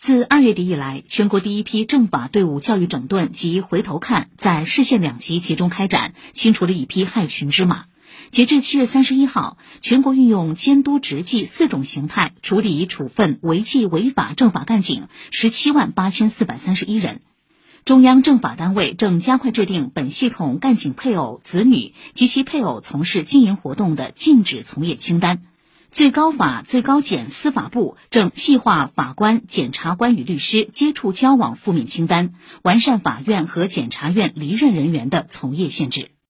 自二月底以来，全国第一批政法队伍教育整顿及回头看在市县两级集中开展，清除了一批害群之马。截至七月三十一号，全国运用监督执纪四种形态处理处分违纪违法政法干警十七万八千四百三十一人。中央政法单位正加快制定本系统干警配偶、子女及其配偶从事经营活动的禁止从业清单。最高法、最高检、司法部正细化法官、检察官与律师接触交往负面清单，完善法院和检察院离任人员的从业限制。